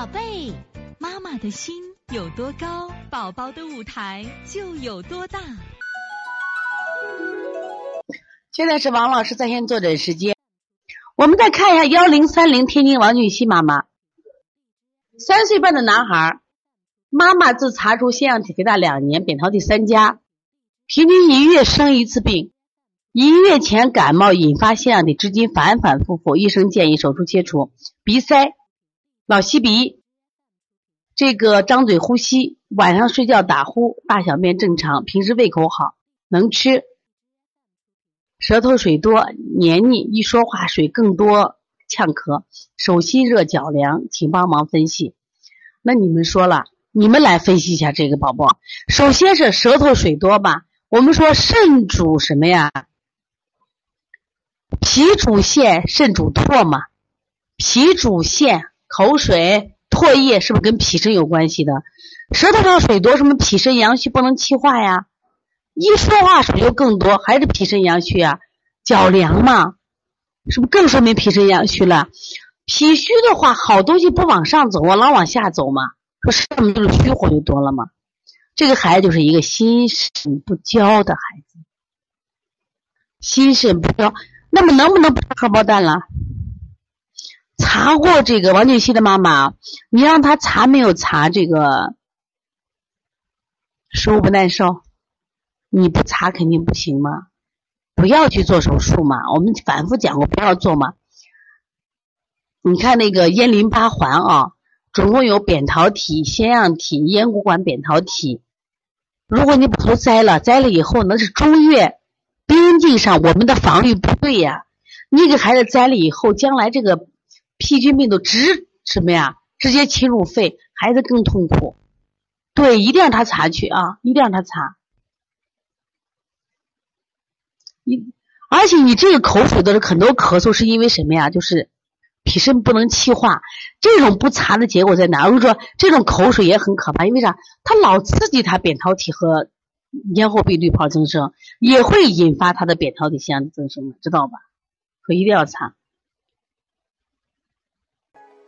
宝贝，妈妈的心有多高，宝宝的舞台就有多大。现在是王老师在线坐诊时间，我们再看一下幺零三零天津王俊熙妈妈，三岁半的男孩，妈妈自查出腺样体肥大两年，扁桃体三家，平均一月生一次病，一月前感冒引发腺样体，至今反反复复，医生建议手术切除鼻塞。老吸鼻，这个张嘴呼吸，晚上睡觉打呼，大小便正常，平时胃口好，能吃，舌头水多黏腻，一说话水更多，呛咳，手心热脚凉，请帮忙分析。那你们说了，你们来分析一下这个宝宝。首先是舌头水多吧，我们说肾主什么呀？脾主腺，肾主唾嘛，脾主腺。口水、唾液是不是跟脾肾有关系的？舌头上水多，什么脾肾阳虚不能气化呀？一说话水就更多，还是脾肾阳虚啊？脚凉嘛，是不是更说明脾肾阳虚了？脾虚的话，好东西不往上走啊，老往下走嘛，说上面就是虚火就多了嘛。这个孩子就是一个心肾不交的孩子，心肾不交，那么能不能不吃荷包蛋了？查过这个王俊熙的妈妈，你让他查没有查这个食物不耐受？你不查肯定不行吗？不要去做手术嘛，我们反复讲过不要做嘛。你看那个咽淋巴环啊，总共有扁桃体、腺样体、咽鼓管扁桃体。如果你把头摘了，摘了以后那是中越边境上我们的防御不对呀。你给孩子摘了以后，将来这个。细菌病毒直什么呀？直接侵入肺，孩子更痛苦。对，一定让他查去啊！一定让他查。你而且你这个口水的很多咳嗽是因为什么呀？就是脾肾不能气化。这种不查的结果在哪？我说这种口水也很可怕，因为啥？它老刺激他扁桃体和咽后壁滤泡增生，也会引发他的扁桃体腺增生，知道吧？所以一定要查。